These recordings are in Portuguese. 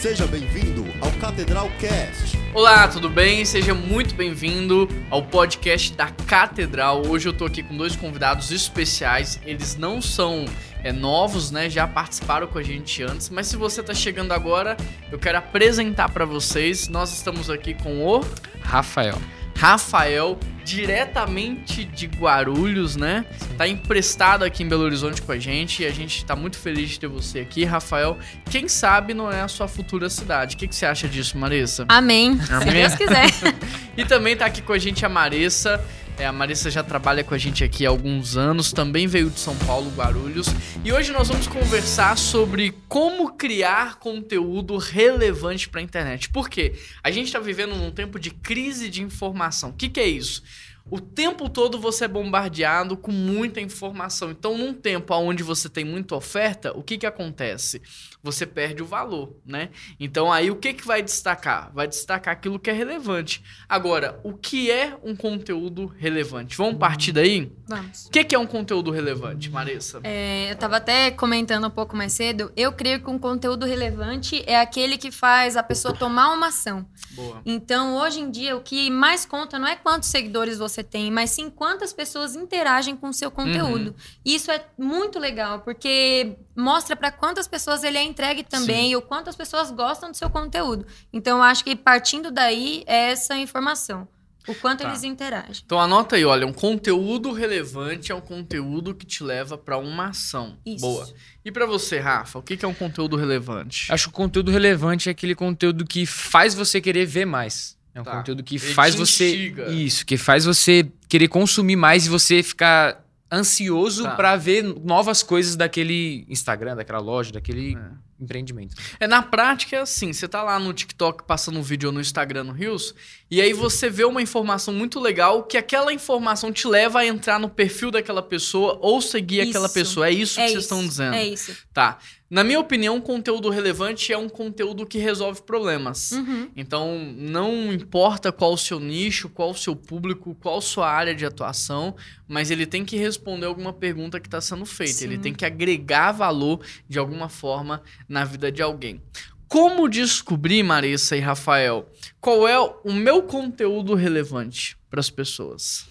Seja bem-vindo ao Catedral Cast. Olá, tudo bem? Seja muito bem-vindo ao podcast da Catedral. Hoje eu tô aqui com dois convidados especiais. Eles não são é, novos, né? Já participaram com a gente antes, mas se você tá chegando agora, eu quero apresentar para vocês. Nós estamos aqui com o Rafael. Rafael, diretamente de Guarulhos, né? Tá emprestado aqui em Belo Horizonte com a gente e a gente tá muito feliz de ter você aqui, Rafael. Quem sabe não é a sua futura cidade. O que, que você acha disso, Marissa? Amém. Amém. Se Deus quiser. E também tá aqui com a gente a Marissa. É, a Marissa já trabalha com a gente aqui há alguns anos, também veio de São Paulo, Guarulhos. E hoje nós vamos conversar sobre como criar conteúdo relevante para a internet. Por quê? A gente está vivendo num tempo de crise de informação. O que, que é isso? O tempo todo você é bombardeado com muita informação. Então, num tempo onde você tem muita oferta, o que, que acontece? Você perde o valor, né? Então, aí o que, que vai destacar? Vai destacar aquilo que é relevante. Agora, o que é um conteúdo relevante? Vamos partir daí? Vamos. O que, que é um conteúdo relevante, Marissa? É, eu tava até comentando um pouco mais cedo. Eu creio que um conteúdo relevante é aquele que faz a pessoa tomar uma ação. Boa. Então, hoje em dia, o que mais conta não é quantos seguidores você tem, mas sim quantas pessoas interagem com o seu conteúdo. Isso é muito legal, porque mostra para quantas pessoas ele é entregue também e o quanto as pessoas gostam do seu conteúdo. Então, eu acho que partindo daí é essa informação. O quanto Tá. eles interagem. Então anota aí, olha, um conteúdo relevante é um conteúdo que te leva para uma ação. Isso. Boa. E para você, Rafa, o que, que é um conteúdo relevante? Acho que o conteúdo relevante é aquele conteúdo que faz você querer ver mais. É um Tá. conteúdo que Ele faz você. instiga. Isso, que faz você querer consumir mais e você ficar ansioso Tá. pra ver novas coisas daquele Instagram, daquela loja, daquele É. empreendimento. É, na prática é assim, você tá lá no TikTok passando um vídeo ou no Instagram no Reels, e aí você vê uma informação muito legal que aquela informação te leva a entrar no perfil daquela pessoa ou seguir aquela Isso. pessoa. É isso que é vocês isso. estão dizendo. É isso. Tá. Na minha opinião, um conteúdo relevante é um conteúdo que resolve problemas. Uhum. Então, não importa qual o seu nicho, qual o seu público, qual sua área de atuação, mas ele tem que responder alguma pergunta que está sendo feita. Sim. Ele tem que agregar valor de alguma forma na vida de alguém. Como descobrir, Marissa e Rafael, qual é o meu conteúdo relevante para as pessoas?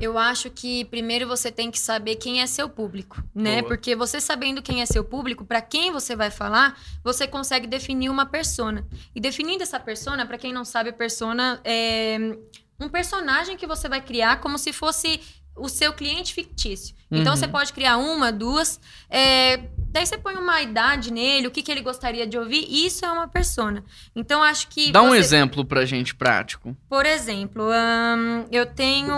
Eu acho que primeiro você tem que saber quem é seu público, né? Boa. Porque você sabendo quem é seu público, para quem você vai falar, você consegue definir uma persona. E definindo essa persona, para quem não sabe, persona é um personagem que você vai criar como se fosse o seu cliente fictício. Então Uhum. você pode criar uma, duas, é, daí você põe uma idade nele, o que, que ele gostaria de ouvir, e isso é uma persona. Então acho que Dá um você- exemplo pra gente prático. por exemplo, eu tenho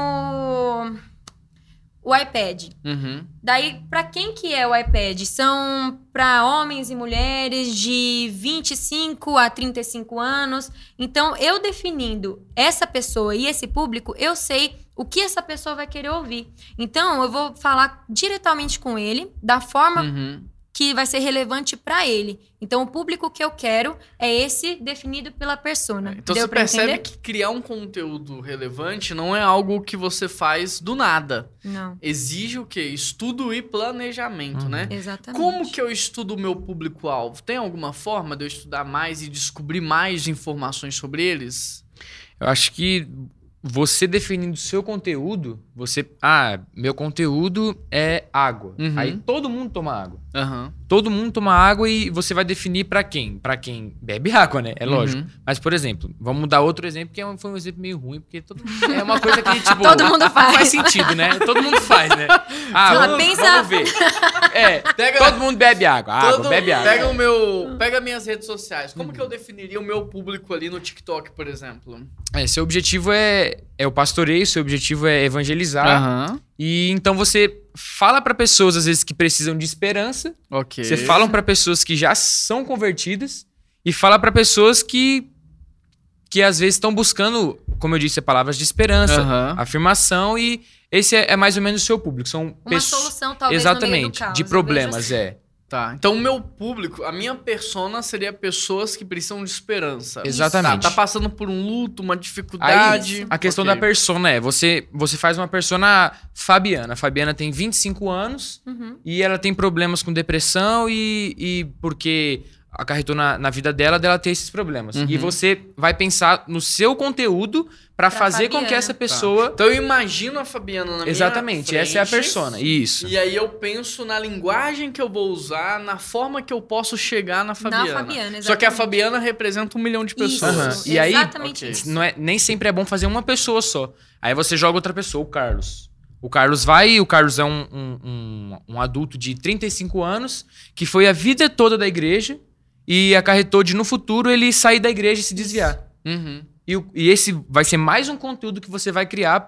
o iPad. Uhum. Daí, para quem que é o iPad? São para homens e mulheres de 25 a 35 anos. Então, eu definindo essa pessoa e esse público, eu sei o que essa pessoa vai querer ouvir. Então, eu vou falar diretamente com ele, da forma Uhum. que vai ser relevante para ele. Então, o público que eu quero é esse definido pela persona. Então Deu você pra percebe entender? que criar um conteúdo relevante não é algo que você faz do nada. Não, Exige o quê? Estudo e planejamento, Uhum. né? exatamente. Como que eu estudo o meu público-alvo? Tem alguma forma de eu estudar mais e descobrir mais informações sobre eles? Eu acho que você definindo o seu conteúdo, você. Ah, meu conteúdo é água. Uhum. Aí todo mundo toma água. Aham. Todo mundo toma água e você vai definir pra quem? Pra quem bebe água, né? É lógico. Uhum. Mas, por exemplo, vamos dar outro exemplo, que é foi um exemplo meio ruim, porque todo mundo- é uma coisa que, tipo... Todo mundo faz. Faz sentido, né? Todo mundo faz, né? Ah, Ela vamos, pensa- vamos ver. É, Pega- todo mundo bebe água. Água, Todo- bebe água. Pega o meu, pega minhas redes sociais. Como que eu definiria o meu público ali no TikTok, por exemplo? É, seu objetivo é, é o pastoreio, seu objetivo é evangelizar. Aham. E então você fala pra pessoas, às vezes, que precisam de esperança. Ok. Você fala pra pessoas que já são convertidas. E fala pra pessoas que, que às vezes estão buscando, como eu disse, palavras de esperança. Aham. afirmação e esse é, é mais ou menos o seu público. São Uma pessoas- solução, talvez, no meio do Exatamente, caos. de problemas, assim. é. Tá. Então o meu público, a minha persona seria pessoas que precisam de esperança. Exatamente. Tá, tá passando por um luto, uma dificuldade. A questão Ok. da persona é, você, você faz uma persona Fabiana. A Fabiana tem 25 anos Uhum. e ela tem problemas com depressão e, e porque acarretou na, na vida dela, dela ter esses problemas. Uhum. E você vai pensar no seu conteúdo pra Pra fazer com que essa pessoa. Então eu imagino a Fabiana na minha Exatamente, essa é a persona. Isso. E aí eu penso na linguagem que eu vou usar, na forma que eu posso chegar na Fabiana. Fabiana, Só que a exatamente. Fabiana representa um milhão de pessoas. Isso, E aí- exatamente Ok. isso. Não é, nem sempre é bom fazer uma pessoa só. Aí você joga outra pessoa, o Carlos. O Carlos vai, o Carlos é um, um, um, um adulto de 35 anos que foi a vida toda da igreja e acarretou de no futuro ele sair da igreja e se desviar. Uhum. E, e esse vai ser mais um conteúdo que você vai criar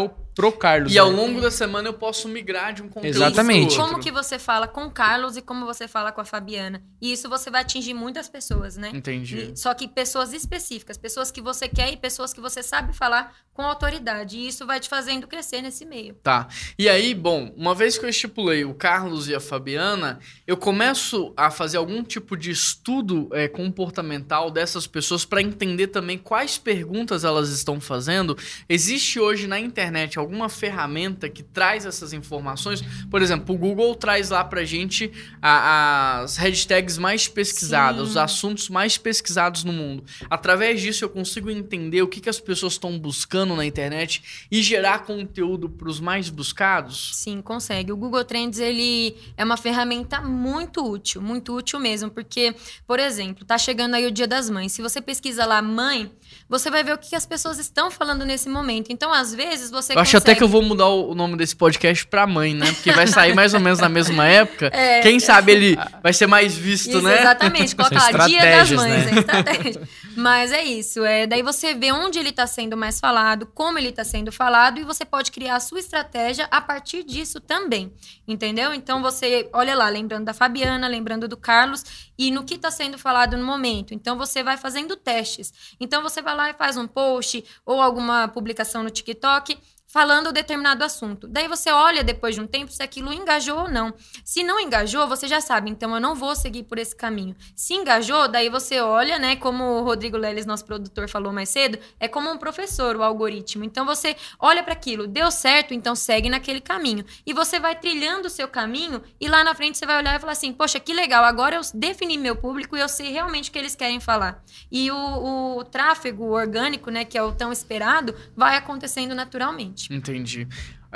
o- pro Carlos. E ao né? longo da semana eu posso migrar de um conteúdo Exatamente. Como que você fala com o Carlos e como você fala com a Fabiana. E isso você vai atingir muitas pessoas, né? Entendi. E- Só que pessoas específicas, pessoas que você quer e pessoas que você sabe falar com autoridade. E isso vai te fazendo crescer nesse meio. Tá. E aí, bom, uma vez que eu estipulei o Carlos e a Fabiana, eu começo a fazer algum tipo de estudo é, comportamental dessas pessoas para entender também quais perguntas elas estão fazendo. Existe hoje na internet alguma ferramenta que traz essas informações? Por exemplo, o Google traz lá pra gente a- as hashtags mais pesquisadas, Sim. os assuntos mais pesquisados no mundo. Através disso eu consigo entender o que, que as pessoas estão buscando na internet e gerar conteúdo para os mais buscados? Sim, consegue. O Google Trends ele é uma ferramenta muito útil, muito útil mesmo, porque, por exemplo, tá chegando aí o Dia das Mães. Se você pesquisa lá mãe, você vai ver o que as pessoas estão falando nesse momento. Então, às vezes você eu acho consegue... até que eu vou mudar o nome desse podcast pra mãe, né? Porque vai sair mais ou menos na mesma época. É. Quem sabe ele vai ser mais visto, Isso, né? Exatamente, coloca lá, Dia das estratégias, Mães, né? é estratégia. Mas é isso, é, daí você vê onde ele está sendo mais falado, como ele está sendo falado, e você pode criar a sua estratégia a partir disso também, entendeu? Então você olha lá, lembrando da Fabiana, lembrando do Carlos, e no que está sendo falado no momento. Então você vai fazendo testes. Então você vai lá e faz um post ou alguma publicação no TikTok falando determinado assunto. Daí você olha depois de um tempo se aquilo engajou ou não. Se não engajou, você já sabe, então eu não vou seguir por esse caminho. Se engajou, daí você olha, né, como o Rodrigo Leles, nosso produtor, falou mais cedo, é como um professor, o algoritmo. Então você olha para aquilo, deu certo, então segue naquele caminho. E você vai trilhando o seu caminho e lá na frente você vai olhar e falar assim: "Poxa, que legal, agora eu defini meu público e eu sei realmente o que eles querem falar". E o, o tráfego orgânico, né, que é o tão esperado, vai acontecendo naturalmente. Entendi.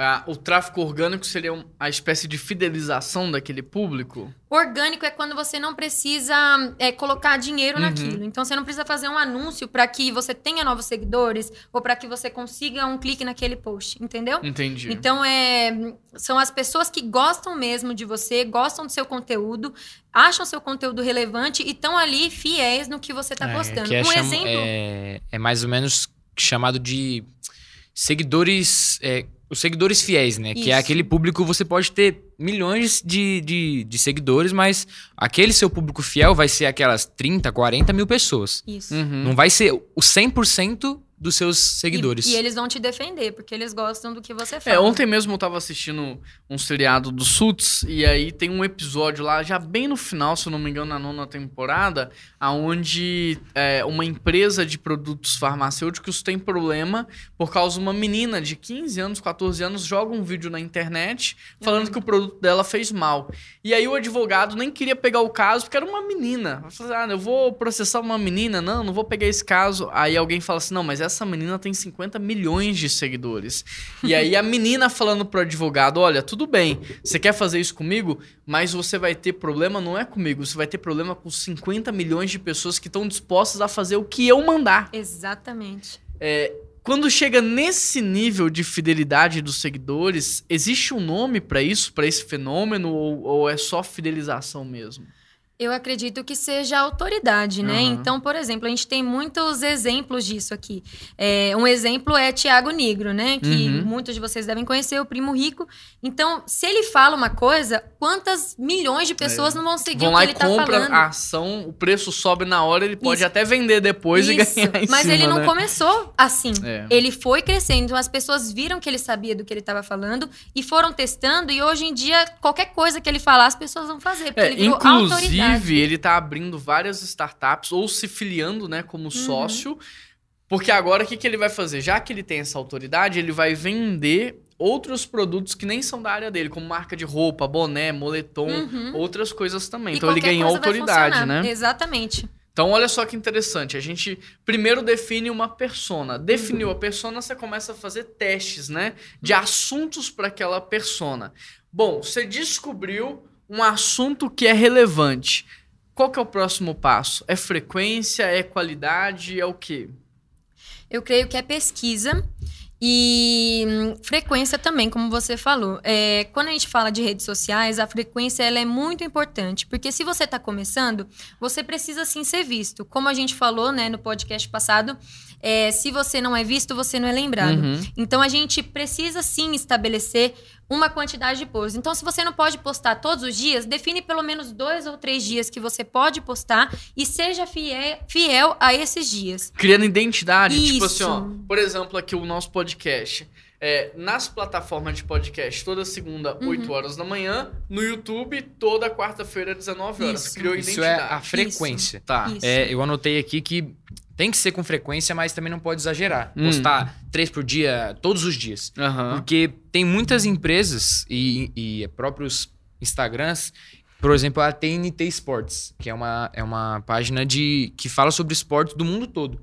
Ah, o tráfego orgânico seria a espécie de fidelização daquele público? Orgânico é quando você não precisa é, colocar dinheiro Uhum. naquilo. Então você não precisa fazer um anúncio para que você tenha novos seguidores ou para que você consiga um clique naquele post, entendeu? Entendi. Então é, são as pessoas que gostam mesmo de você, gostam do seu conteúdo, acham seu conteúdo relevante e estão ali fiéis no que você está É, postando. que é, um exemplo. é, é mais ou menos chamado de seguidores. é, os seguidores fiéis, né? Que é Isso. aquele público, você pode ter milhões de, de, de seguidores, mas aquele seu público fiel vai ser aquelas 30, 40 mil pessoas. Isso. Uhum. Não vai ser o 100% dos seus seguidores. E, e eles vão te defender, porque eles gostam do que você fala. É, ontem mesmo eu tava assistindo um seriado do Suits, e aí tem um episódio lá, já bem no final, se eu não me engano, na nona temporada, aonde é, uma empresa de produtos farmacêuticos tem problema por causa de uma menina de 15 anos, 14 anos, joga um vídeo na internet falando que o produto dela fez mal. E aí o advogado nem queria pegar o caso, porque era uma menina. Falar, ah, eu vou processar uma menina, não, não vou pegar esse caso. Aí alguém fala assim, não, mas essa menina tem 50 milhões de seguidores. E aí a menina falando pro advogado, olha, tudo bem, você quer fazer isso comigo, mas você vai ter problema não é comigo, você vai ter problema com 50 milhões de pessoas que estão dispostas a fazer o que eu mandar. Exatamente. Quando chega nesse nível de fidelidade dos seguidores, existe um nome pra isso, pra esse fenômeno, ou, ou é só fidelização mesmo? Eu acredito que seja autoridade, né? Aham. Então, por exemplo, a gente tem muitos exemplos disso aqui. É, um exemplo é Tiago Negro, né? Que Uhum. muitos de vocês devem conhecer, o primo rico. Então, se ele fala uma coisa, quantas milhões de pessoas não vão seguir Vão o que ele tá compram falando? a ação, o preço sobe na hora, ele pode Isso. até vender depois Isso, e ganhar em mas cima, ele não né? começou assim. É. Ele foi crescendo, então as pessoas viram que ele sabia do que ele estava falando e foram testando. E hoje em dia, qualquer coisa que ele falar, as pessoas vão fazer. Porque É, ele virou autoridade. Inclusive, ele tá abrindo várias startups ou se filiando, né, Uhum. como sócio. Porque agora o que, que ele vai fazer? Já que ele tem essa autoridade, ele vai vender outros produtos que nem são da área dele, como marca de roupa, boné, moletom, Uhum. outras coisas também. E então ele ganhou autoridade, né? Exatamente. Então, olha só que interessante. A gente primeiro define uma persona. Definiu Uhum. a persona, você começa a fazer testes, né? De assuntos para aquela persona. Bom, você descobriu um assunto que é relevante. Qual que é o próximo passo? É frequência? É qualidade? É o quê? Eu creio que é pesquisa e hum, frequência também, como você falou. É, quando a gente fala de redes sociais, a frequência ela é muito importante, porque se você está começando, você precisa sim ser visto. Como a gente falou né, no podcast passado, é, se você não é visto, você não é lembrado. Uhum. Então a gente precisa sim estabelecer uma quantidade de posts. Então, se você não pode postar todos os dias, define pelo menos dois ou três dias que você pode postar e seja fiel, fiel a esses dias. Criando identidade. Tipo assim, Isso. ó. Por exemplo, aqui o nosso podcast. É, nas plataformas de podcast, toda segunda, Uhum. 8 horas da manhã. No YouTube, toda quarta-feira, 19 horas. Isso. Criou Isso é identidade. a frequência. Tá. Isso. É, eu anotei aqui que tem que ser com frequência, mas também não pode exagerar. Hum. Postar três por dia, todos os dias. Aham. Porque tem muitas empresas e, e próprios Instagrams, por exemplo, a TNT Sports, que é uma, é uma página de que fala sobre esportes do mundo todo.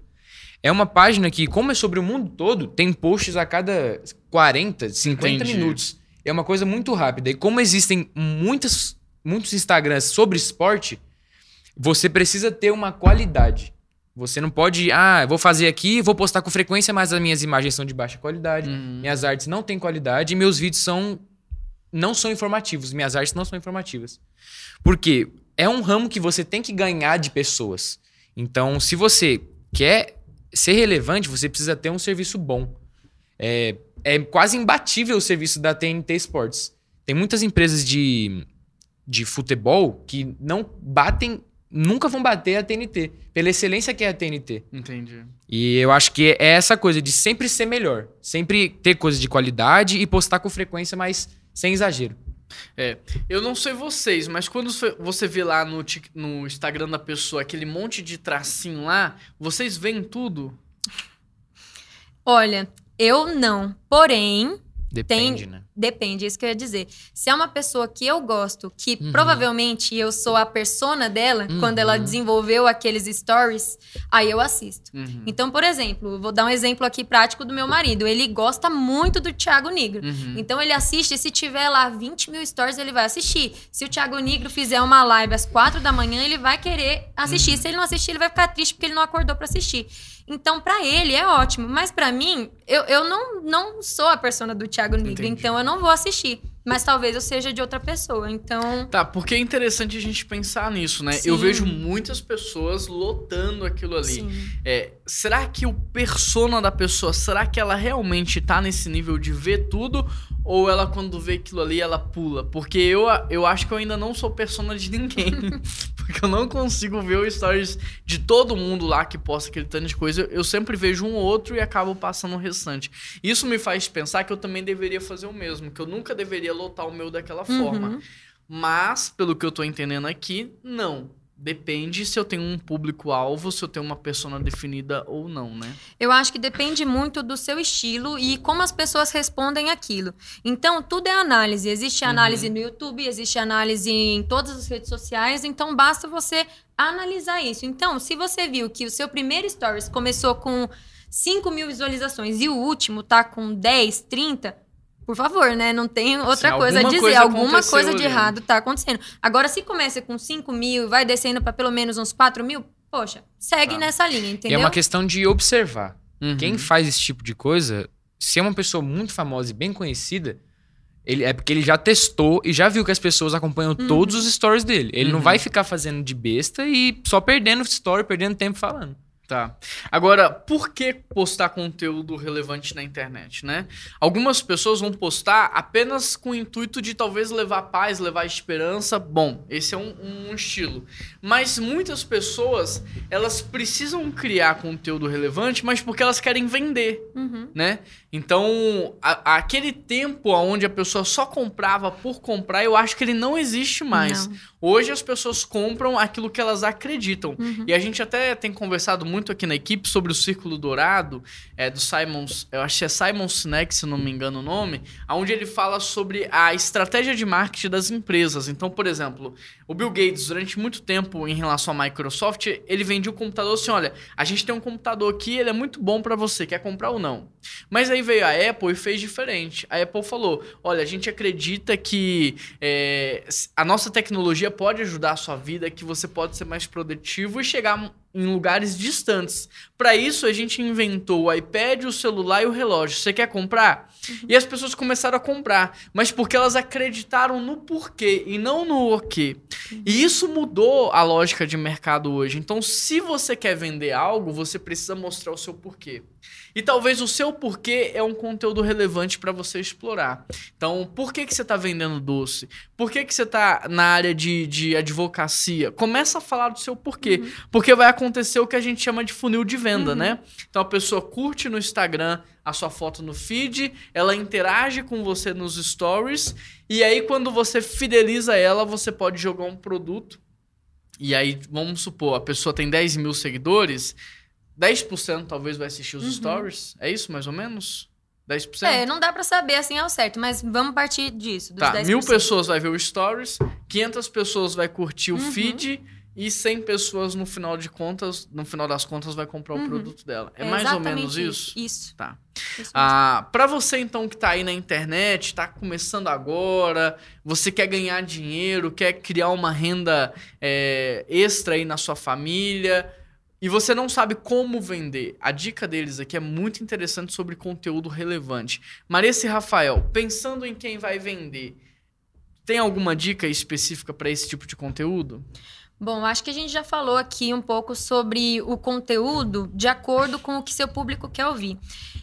É uma página que, como é sobre o mundo todo, tem posts a cada 40, 50 Entendi. minutos. É uma coisa muito rápida. E como existem muitas, muitos Instagrams sobre esporte, você precisa ter uma qualidade. Você não pode, ah, vou fazer aqui, vou postar com frequência, mas as minhas imagens são de baixa qualidade. Uhum. Minhas artes não têm qualidade e meus vídeos são não são informativos. Minhas artes não são informativas. Porque é um ramo que você tem que ganhar de pessoas. Então, se você quer ser relevante, você precisa ter um serviço bom. É, é quase imbatível o serviço da TNT Sports. Tem muitas empresas de, de futebol que não batem, nunca vão bater a TNT, pela excelência que é a TNT. Entendi. E eu acho que é essa coisa de sempre ser melhor. Sempre ter coisa de qualidade e postar com frequência, mas sem exagero. É, eu não sei vocês, mas quando você- vê lá no, no Instagram da pessoa aquele monte de tracinho lá, vocês veem tudo? Olha, eu não. Porém, Depende, Tem- né? Depende, é isso que eu ia dizer. Se é uma pessoa que eu gosto, que Uhum. provavelmente eu sou a persona dela, quando ela Uhum. desenvolveu aqueles stories, aí eu assisto. Uhum. Então, por exemplo, vou dar um exemplo aqui prático do meu marido. Ele gosta muito do Thiago Negro. Uhum. Então ele assiste, se tiver lá 20 mil stories, ele vai assistir. Se o Thiago Negro fizer uma live às 4 da manhã, ele vai querer assistir. Uhum. Se ele não assistir, ele vai ficar triste porque ele não acordou pra assistir. Então, pra ele é ótimo. Mas pra mim, eu, eu não, não sou a persona do Thiago Negro. Entendi. Então eu não vou assistir. Mas talvez eu seja de outra pessoa. Então. Tá, porque é interessante a gente pensar nisso, né? Sim. Eu vejo muitas pessoas lotando aquilo ali. É, será que o persona da pessoa, será que ela realmente tá nesse nível de ver tudo? Ou ela, quando vê aquilo ali, ela pula? Porque eu, eu acho que eu ainda não sou persona de ninguém. porque eu não consigo ver os stories de todo mundo lá que posta aquele tanto de coisa. Eu sempre vejo um ou outro e acabo passando o restante. Isso me faz pensar que eu também deveria fazer o mesmo. Que eu nunca deveria lotar o meu daquela forma. Uhum. Mas, pelo que eu tô entendendo aqui, não. Depende se eu tenho um público-alvo, se eu tenho uma persona definida ou não, né? Eu acho que depende muito do seu estilo e como as pessoas respondem aquilo. Então, tudo é análise. Existe análise no YouTube, existe análise em todas as redes sociais, então basta você analisar isso. Então, se você viu que o seu primeiro stories começou com 5 mil visualizações e o último tá com 10, 30, por favor, né? Não tem outra Sim, coisa a dizer. coisa alguma coisa de errado tá acontecendo. Agora, se começa com 5 mil e vai descendo para pelo menos uns 4 mil, poxa, segue Tá. nessa linha, E entendeu? é uma questão de observar. Uhum. Quem faz esse tipo de coisa, se é uma pessoa muito famosa e bem conhecida, ele, é porque ele já testou e já viu que as pessoas acompanham Uhum. todos os stories dele. Ele não Uhum. vai ficar fazendo de besta e só perdendo story, perdendo tempo falando. Tá. Agora, por que postar conteúdo relevante na internet, né? Algumas pessoas vão postar apenas com o intuito de talvez levar paz, levar esperança. Bom, esse é um, um estilo. Mas muitas pessoas, elas precisam criar conteúdo relevante, mas porque elas querem vender. Uhum. né? Então, a- aquele tempo onde a pessoa só comprava por comprar, eu acho que ele não existe mais. Não. Hoje as pessoas compram aquilo que elas acreditam. Uhum. E a gente até tem conversado muito aqui na equipe sobre o Círculo Dourado, é, do Simon, eu acho que é Simon Sinek, se não me engano o nome, onde ele fala sobre a estratégia de marketing das empresas. Então, por exemplo, o Bill Gates, durante muito tempo em relação à Microsoft, ele vendia o computador assim: olha, a gente tem um computador aqui, ele é muito bom para você, quer comprar ou não? Mas aí veio a Apple e fez diferente. A Apple falou: olha, a gente acredita que é, a nossa tecnologia pode ajudar a sua vida, que você pode ser mais produtivo e chegar em lugares distantes. Para isso, a gente inventou o iPad, o celular e o relógio. Você quer comprar? Uhum. E as pessoas começaram a comprar, mas porque elas acreditaram no porquê e não no o quê. Uhum. E isso mudou a lógica de mercado hoje. Então, se você quer vender algo, você precisa mostrar o seu porquê. E talvez o seu porquê é um conteúdo relevante para você explorar. Então, por que, que você está vendendo doce? Por que, que você está na área de, de advocacia? Começa a falar do seu porquê. Uhum. Porque vai acontecer o que a gente chama de funil de venda, uhum. né? Então, a pessoa curte no Instagram a sua foto no feed, ela interage com você nos stories, e aí quando você fideliza ela, você pode jogar um produto. E aí, vamos supor, a pessoa tem 10 mil seguidores 10% talvez vai assistir os uhum. stories. É isso, mais ou menos? 10%? É, não dá para saber assim ao certo, mas vamos partir disso. Dos tá, 10%. mil pessoas vai ver o stories, 500 pessoas vai curtir o uhum. feed e 100 pessoas no final de contas, no final das contas vai comprar uhum. o produto dela. É, é mais ou menos isso? Isso. Tá. Isso ah, para você então que tá aí na internet, tá começando agora, você quer ganhar dinheiro, quer criar uma renda é, extra aí na sua família, e você não sabe como vender. A dica deles aqui é muito interessante sobre conteúdo relevante. Marissa e Rafael, pensando em quem vai vender, tem alguma dica específica para esse tipo de conteúdo? Bom, acho que a gente já falou aqui um pouco sobre o conteúdo de acordo com o que seu público quer ouvir.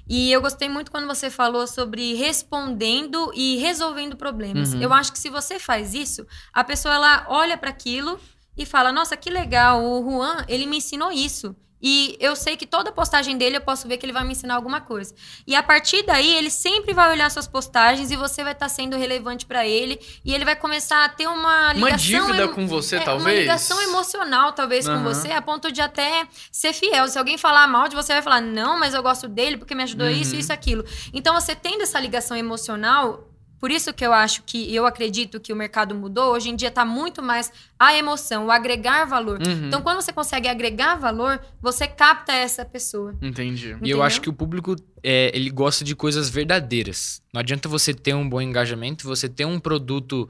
E eu gostei muito quando você falou sobre respondendo e resolvendo problemas. Uhum. Eu acho que se você faz isso, a pessoa ela olha para aquilo e fala: Nossa, que legal, o Juan, ele me ensinou isso. E eu sei que toda postagem dele eu posso ver que ele vai me ensinar alguma coisa. E a partir daí, ele sempre vai olhar suas postagens e você vai estar tá sendo relevante para ele. E ele vai começar a ter uma ligação. Uma dívida com você, é, talvez? Uma ligação emocional, talvez, uhum. com você, a ponto de até ser fiel. Se alguém falar mal de você, vai falar: Não, mas eu gosto dele porque me ajudou uhum. isso, isso, aquilo. Então, você tendo essa ligação emocional, por isso que eu acho que eu acredito que o mercado mudou. Hoje em dia está muito mais a emoção, o agregar valor. Uhum. Então, quando você consegue agregar valor, você capta essa pessoa. Entendi. Entendeu? E eu acho que o público é, ele gosta de coisas verdadeiras. Não adianta você ter um bom engajamento, você ter um produto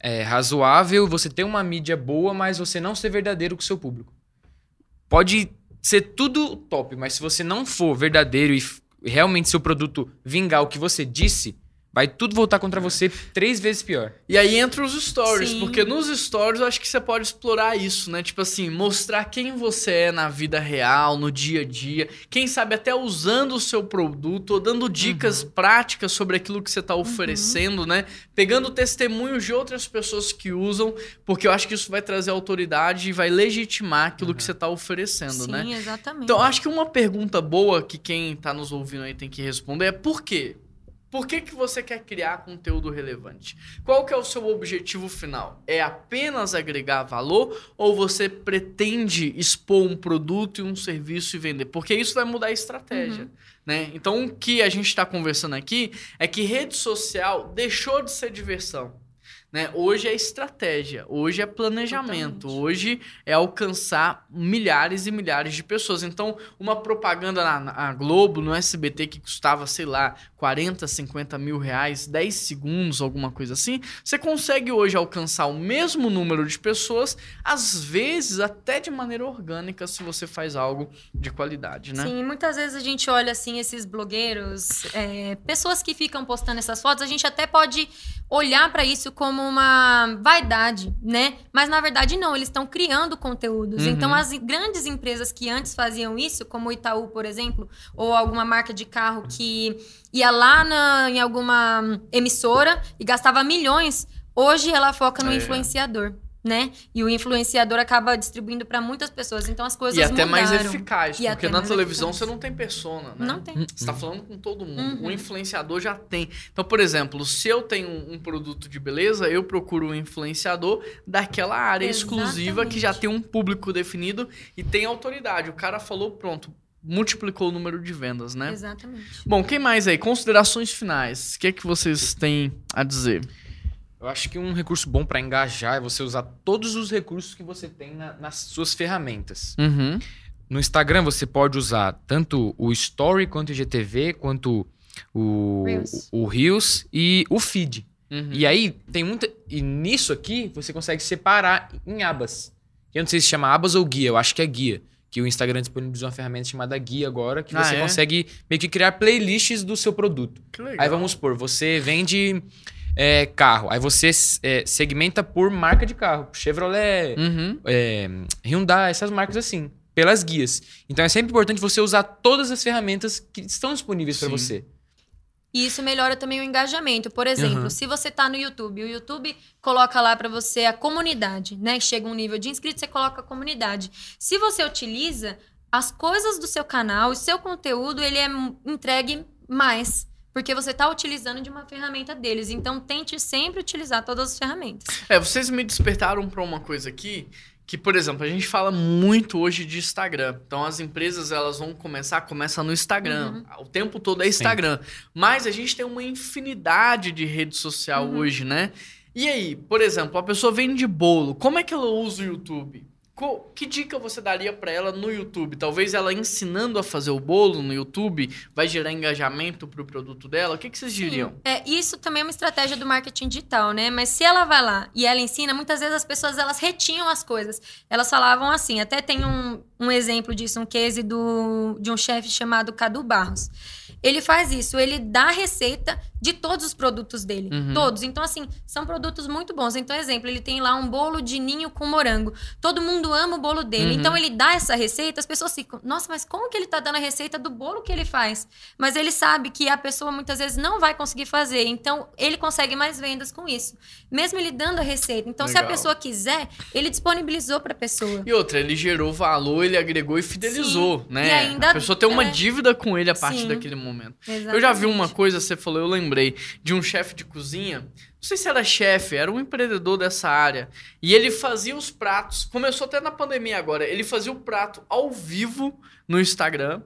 é, razoável, você ter uma mídia boa, mas você não ser verdadeiro com o seu público. Pode ser tudo top, mas se você não for verdadeiro e realmente seu produto vingar o que você disse, Vai tudo voltar contra você três vezes pior. E aí entra os stories, Sim. porque nos stories eu acho que você pode explorar isso, né? Tipo assim, mostrar quem você é na vida real, no dia a dia. Quem sabe até usando o seu produto, ou dando dicas uhum. práticas sobre aquilo que você está uhum. oferecendo, uhum. né? Pegando testemunhos de outras pessoas que usam, porque eu acho que isso vai trazer autoridade e vai legitimar aquilo uhum. que você está oferecendo, Sim, né? Sim, exatamente. Então, acho que uma pergunta boa que quem está nos ouvindo aí tem que responder é por quê? Por que, que você quer criar conteúdo relevante? Qual que é o seu objetivo final? É apenas agregar valor ou você pretende expor um produto e um serviço e vender? Porque isso vai mudar a estratégia. Uhum. Né? Então, o que a gente está conversando aqui é que rede social deixou de ser diversão. Né? Hoje é estratégia, hoje é planejamento, Totalmente. hoje é alcançar milhares e milhares de pessoas. Então, uma propaganda na, na, Globo, no SBT, que custava, sei lá, 40, 50 mil reais, 10 segundos, alguma coisa assim, você consegue hoje alcançar o mesmo número de pessoas, às vezes até de maneira orgânica, se você faz algo de qualidade, né? Sim, muitas vezes a gente olha assim esses blogueiros, é, pessoas que ficam postando essas fotos, a gente até pode olhar para isso como uma vaidade, né? Mas na verdade não, eles estão criando conteúdos. Uhum. Então as grandes empresas que antes faziam isso, como o Itaú, por exemplo, ou alguma marca de carro que ia lá na, em alguma emissora e gastava milhões, hoje ela foca no é. influenciador. Né? E o influenciador acaba distribuindo para muitas pessoas. Então as coisas E até mudaram. mais eficaz, E porque na televisão eficaz. você não tem persona, né? Não tem. Você tá falando com todo mundo. Uhum. O influenciador já tem. Então, por exemplo, se eu tenho um produto de beleza, eu procuro um influenciador daquela área exclusiva que já Exatamente. tem um público definido e tem autoridade. O cara falou, pronto, multiplicou o número de vendas, né? Exatamente. Bom, quem mais aí? Considerações finais. O que é que vocês têm a dizer? Eu acho que um recurso bom pra engajar é você usar todos os recursos que você tem na- nas suas ferramentas. Uhum. No Instagram você pode usar tanto o Story quanto o IGTV, quanto o Reels. o, o Reels e o Feed. Uhum. E aí tem muita. E nisso aqui você consegue separar em abas. Eu não sei se chama abas ou guia, eu acho que é guia. Que o Instagram disponibilizou uma ferramenta chamada guia agora, que Ah, você é? consegue meio que criar playlists do seu produto. Que legal. Aí vamos supor, você vende é, carro, aí você é, segmenta por marca de carro. Chevrolet, Uhum. é, Hyundai, essas marcas assim, pelas guias. Então é sempre importante você usar todas as ferramentas que estão disponíveis para você. E isso melhora também o engajamento. Por exemplo, Uhum. se você tá no YouTube, o YouTube coloca lá para você a comunidade, né? Chega um nível de inscritos, você coloca a comunidade. Se você utiliza as coisas do seu canal, o seu conteúdo, ele é entregue mais. Porque você tá utilizando de uma ferramenta deles. Então, tente sempre utilizar todas as ferramentas. É, vocês me despertaram pra uma coisa aqui, que, por exemplo, a gente fala muito hoje de Instagram. Então, as empresas, elas vão começar, começa no Instagram. O tempo todo é Instagram. Mas a gente tem uma infinidade de rede social hoje, né? E aí, por exemplo, a pessoa vende bolo. Como é que ela usa o YouTube? Que dica você daria pra ela no YouTube? Talvez ela ensinando a fazer o bolo no YouTube vai gerar engajamento pro produto dela? O que, que vocês diriam? É, isso também é uma estratégia do marketing digital, né? Mas se ela vai lá e ela ensina, muitas vezes as pessoas elas retinham as coisas. Elas falavam assim, até tem um, um exemplo disso, um case do, de um chefe chamado Cadu Barros. Ele faz isso, ele dá a receita de todos os produtos dele. Uhum. Todos. Então, assim, são produtos muito bons. Então, exemplo, ele tem lá um bolo de ninho com morango. Todo mundo ama o bolo dele. Uhum. Então, ele dá essa receita, as pessoas ficam, nossa, mas como que ele tá dando a receita do bolo que ele faz? Mas ele sabe que a pessoa muitas vezes não vai conseguir fazer. Então, ele consegue mais vendas com isso. Mesmo ele dando a receita. Então, se a Legal. pessoa quiser, ele disponibilizou pra pessoa. E outra, ele gerou valor, ele agregou e fidelizou, né? E ainda- a pessoa tem uma é. dívida com ele a partir Sim. daquele momento. Eu Exatamente. já vi uma coisa, você falou, eu lembrei, de um chefe de cozinha. Não sei se era chefe, era um empreendedor dessa área. E ele fazia os pratos. Começou até na pandemia agora. Ele fazia o prato ao vivo no Instagram.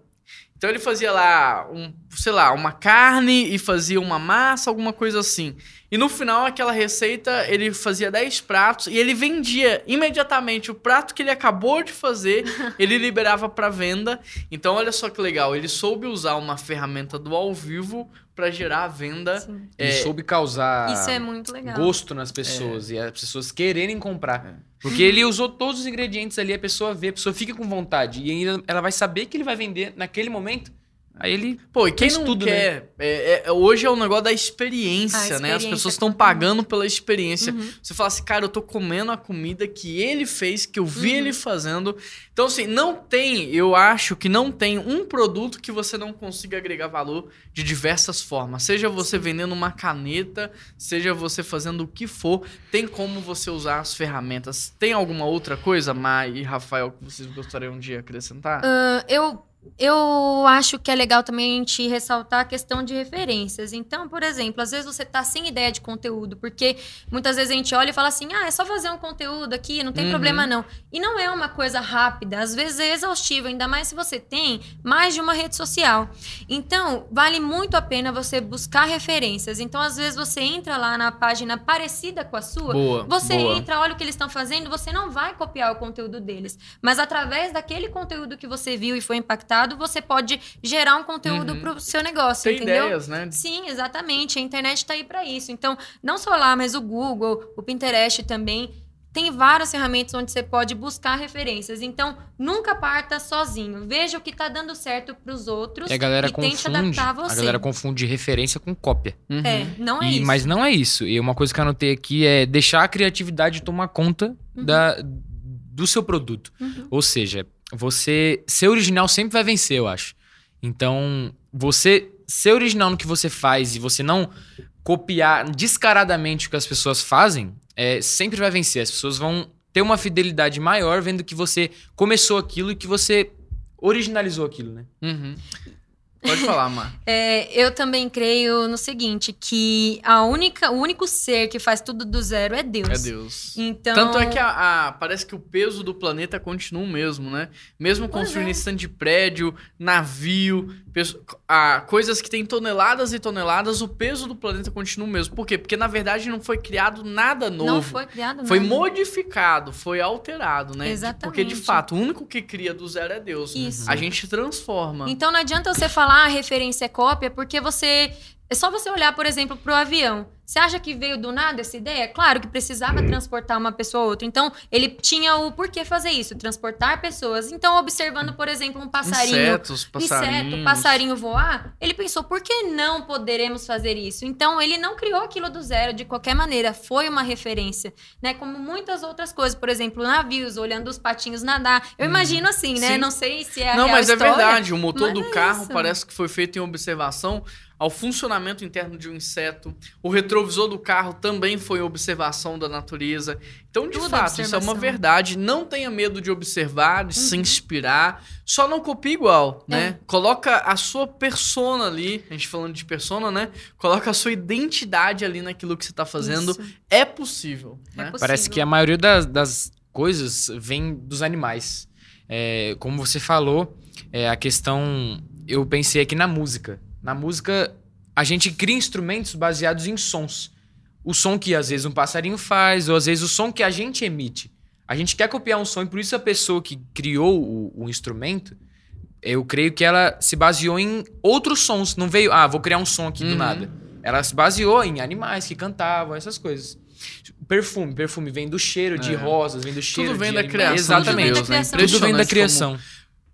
Então ele fazia lá, um, sei lá, uma carne e fazia uma massa, alguma coisa assim. E no final, aquela receita, ele fazia 10 pratos e ele vendia imediatamente o prato que ele acabou de fazer, ele liberava para venda. Então, olha só que legal, ele soube usar uma ferramenta do ao vivo para gerar a venda. Sim. Ele É, soube causar Isso é muito legal. gosto nas pessoas e as pessoas quererem comprar. Porque ele usou todos os ingredientes ali, a pessoa vê, a pessoa fica com vontade. E ainda ela vai saber que ele vai vender naquele momento. Aí ele. Pô, e quem não tudo, quer? é- é- hoje é o negócio da experiência, A né? As experiência pessoas estão pagando pela experiência. Uhum. Você fala assim, cara, eu tô comendo a comida que ele fez, que eu vi Uhum. ele fazendo. Então, assim, não tem, eu acho que não tem um produto que você não consiga agregar valor de diversas formas. Seja você vendendo uma caneta, seja você fazendo o que for, tem como você usar as ferramentas. Tem alguma outra coisa, Mai e Rafael, que vocês gostariam de acrescentar? Ah, eu, eu acho que é legal também a gente ressaltar a questão de referências. Então, por exemplo, às vezes você tá sem ideia de conteúdo, porque muitas vezes a gente olha e fala assim: ah, é só fazer um conteúdo aqui, não tem Uhum. problema não. E não é uma coisa rápida, às vezes é exaustivo, ainda mais se você tem mais de uma rede social. Então, vale muito a pena você buscar referências. Então, às vezes você entra lá na página parecida com a sua, Boa. você boa. entra, olha o que eles estão fazendo, você não vai copiar o conteúdo deles. Mas através daquele conteúdo que você viu e foi impactado, você pode gerar um conteúdo Uhum. pro seu negócio, Tem entendeu? ideias, né? Sim, exatamente. A internet está aí para isso. Então, não só lá, mas o Google, o Pinterest também. Tem várias ferramentas onde você pode buscar referências. Então, nunca parta sozinho. Veja o que está dando certo para os outros E a galera e tente confunde. adaptar a você. A galera confunde referência com cópia. Uhum. É, não é E- isso. Mas não é isso. E uma coisa que eu anotei aqui é deixar a criatividade tomar conta Uhum. da, do seu produto. Uhum. Ou seja, você ser original sempre vai vencer, eu acho. Então, você ser original no que você faz e você não copiar descaradamente o que as pessoas fazem, é, sempre vai vencer. As pessoas vão ter uma fidelidade maior vendo que você começou aquilo e que você originalizou aquilo, né? Uhum. Pode falar, Mar. É, eu também creio no seguinte, que a única, o único ser que faz tudo do zero é Deus. É Deus. Então, Tanto é que a, a- parece que o peso do planeta continua o mesmo, né? Mesmo Pois construindo é. stand de prédio, navio, peso- a, coisas que têm toneladas e toneladas, o peso do planeta continua o mesmo. Por quê? Porque na verdade não foi criado nada novo. não foi criado Foi nada. modificado, foi alterado, né? Exatamente. Porque de fato, o único que cria do zero é Deus. Isso. A gente transforma. Então não adianta você falar a referência cópia, porque você. É só você olhar, por exemplo, pro avião. Você acha que veio do nada essa ideia? Claro que precisava transportar uma pessoa ou outra. Então, ele tinha o porquê fazer isso, transportar pessoas. Então, observando, por exemplo, um passarinho. Insetos, passarinhos. Inseto, passarinho voar, ele pensou, por que não poderemos fazer isso? Então, ele não criou aquilo do zero de qualquer maneira, foi uma referência, né? Como muitas outras coisas, por exemplo, navios, olhando os patinhos nadar. Eu imagino assim, né? Sim. Não sei se é a Não, mas é história, verdade. O motor do é carro isso. parece que foi feito em observação ao funcionamento interno de um inseto. O retrovisor do carro também foi observação da natureza. Então, de Tudo fato, isso é uma verdade. Não tenha medo de observar, de Uhum. se inspirar. Só não copie igual, É. né? Coloca a sua persona ali. A gente falando de persona, né? Coloca a sua identidade ali naquilo que você tá fazendo. Isso. É possível, É né? possível. Parece que a maioria das, das coisas vem dos animais. É, como você falou, é, a questão. Eu pensei aqui na música. Na música, a gente cria instrumentos baseados em sons. O som que às vezes um passarinho faz, ou às vezes o som que a gente emite. A gente quer copiar um som, e por isso a pessoa que criou o, o instrumento, eu creio que ela se baseou em outros sons. Não veio, ah, vou criar um som aqui do Uhum. nada. Ela se baseou em animais que cantavam, essas coisas. Perfume, perfume vem do cheiro de É. rosas, vem do cheiro vem de da animais. criação Exatamente. de Tudo Deus, vem né? Tudo vem da criação.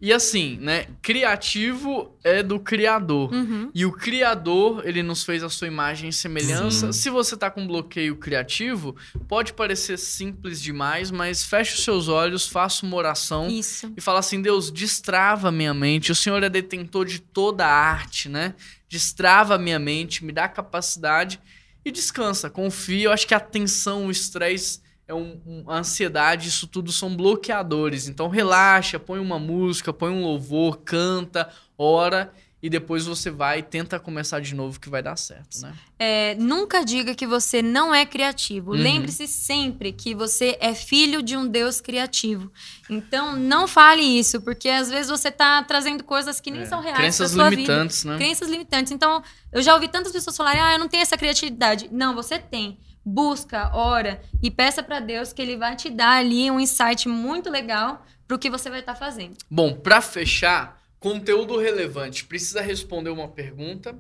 E assim, né? Criativo é do Criador. Uhum. E o Criador, ele nos fez a sua imagem e semelhança. Se você tá com bloqueio criativo, pode parecer simples demais, mas feche os seus olhos, faça uma oração Isso. e fala assim: Deus, destrava minha mente. O Senhor é detentor de toda a arte, né? Destrava minha mente, me dá capacidade e descansa, confia. Eu acho que a tensão, o estresse, é um, um- a ansiedade, isso tudo são bloqueadores. Então relaxa, põe uma música, põe um louvor, canta, ora. E depois você vai e tenta começar de novo que vai dar certo, né? É, nunca diga que você não é criativo. Uhum. Lembre-se sempre que você é filho de um Deus criativo. Então, não fale isso, porque às vezes você tá trazendo coisas que nem É, são reais Crenças limitantes, né? vida. Crenças limitantes. Então, eu já ouvi tantas pessoas falarem: "Ah, eu não tenho essa criatividade". Não, você tem. Busca, ora e peça pra Deus que ele vai te dar ali um insight muito legal pro que você vai estar fazendo. Bom, pra fechar, conteúdo relevante. Precisa responder uma pergunta,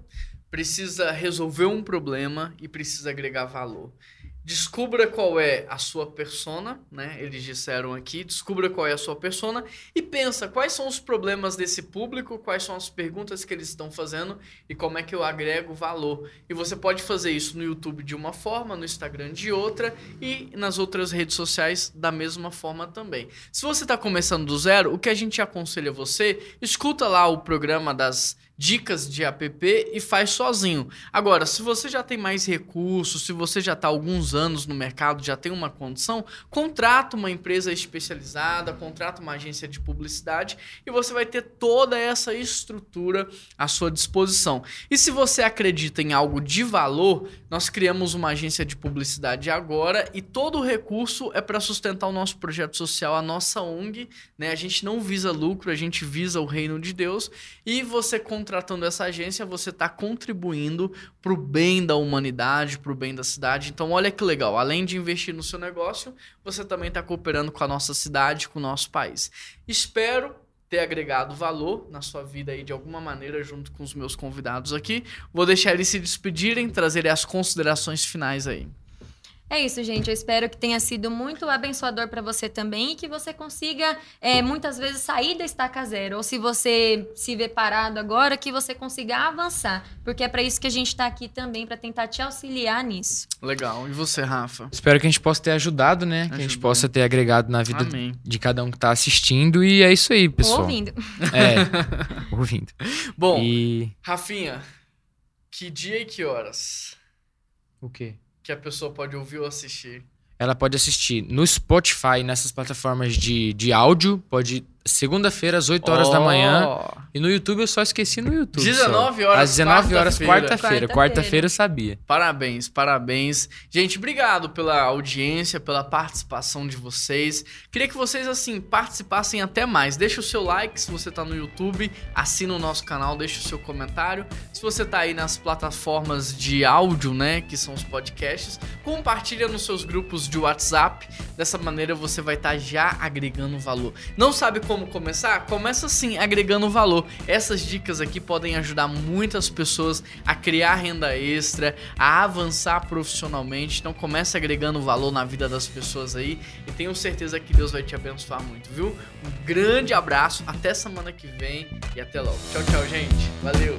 precisa resolver um problema e precisa agregar valor. Descubra qual é a sua persona, né? Eles disseram aqui, descubra qual é a sua persona e pensa quais são os problemas desse público, quais são as perguntas que eles estão fazendo e como é que eu agrego valor. E você pode fazer isso no YouTube de uma forma, no Instagram de outra e nas outras redes sociais da mesma forma também. Se você está começando do zero, o que a gente aconselha você, escuta lá o programa das dicas de app e faz sozinho. Agora, se você já tem mais recursos, se você já está alguns anos no mercado, já tem uma condição, contrata uma empresa especializada, contrata uma agência de publicidade e você vai ter toda essa estrutura à sua disposição. E se você acredita em algo de valor, nós criamos uma agência de publicidade agora e todo o recurso é para sustentar o nosso projeto social, a nossa ONG, né? A gente não visa lucro, a gente visa o reino de Deus e você contratando essa agência, você está contribuindo para o bem da humanidade, para o bem da cidade. Então, olha que legal. Além de investir no seu negócio, você também está cooperando com a nossa cidade, com o nosso país. Espero ter agregado valor na sua vida aí de alguma maneira junto com os meus convidados aqui. Vou deixar eles se despedirem, trazerem as considerações finais aí. É isso, gente. Eu espero que tenha sido muito abençoador para você também e que você consiga, é, muitas vezes, sair da estaca zero. Ou se você se vê parado agora, que você consiga avançar. Porque é para isso que a gente está aqui também, para tentar te auxiliar nisso. Legal. E você, Rafa? Espero que a gente possa ter ajudado, né? Que a gente Ajudou. possa ter agregado na vida Amém. de cada um que tá assistindo. E é isso aí, pessoal. Ouvindo. É, ouvindo. Bom, E. Rafinha, que dia e que horas O quê? Que a pessoa pode ouvir ou assistir? ela pode assistir no Spotify, nessas plataformas de, de áudio. Pode. Segunda-feira, às 8 horas da manhã. E no YouTube eu só esqueci no YouTube. 19 só. horas, Às 19 horas, quarta-feira. quarta-feira. Eu sabia. Parabéns, parabéns. Gente, obrigado pela audiência, pela participação de vocês. Queria que vocês, assim, participassem até mais. Deixa o seu like se você tá no YouTube, assina o nosso canal, deixa o seu comentário. Se você tá aí nas plataformas de áudio, né, que são os podcasts, compartilha nos seus grupos de WhatsApp. Dessa maneira você vai estar já agregando valor. Não sabe como começar? Começa assim, agregando valor. Essas dicas aqui podem ajudar muitas pessoas a criar renda extra, a avançar profissionalmente. Então comece agregando valor na vida das pessoas aí e tenho certeza que Deus vai te abençoar muito, viu? Um grande abraço, até semana que vem e até logo. Tchau, tchau, gente. Valeu.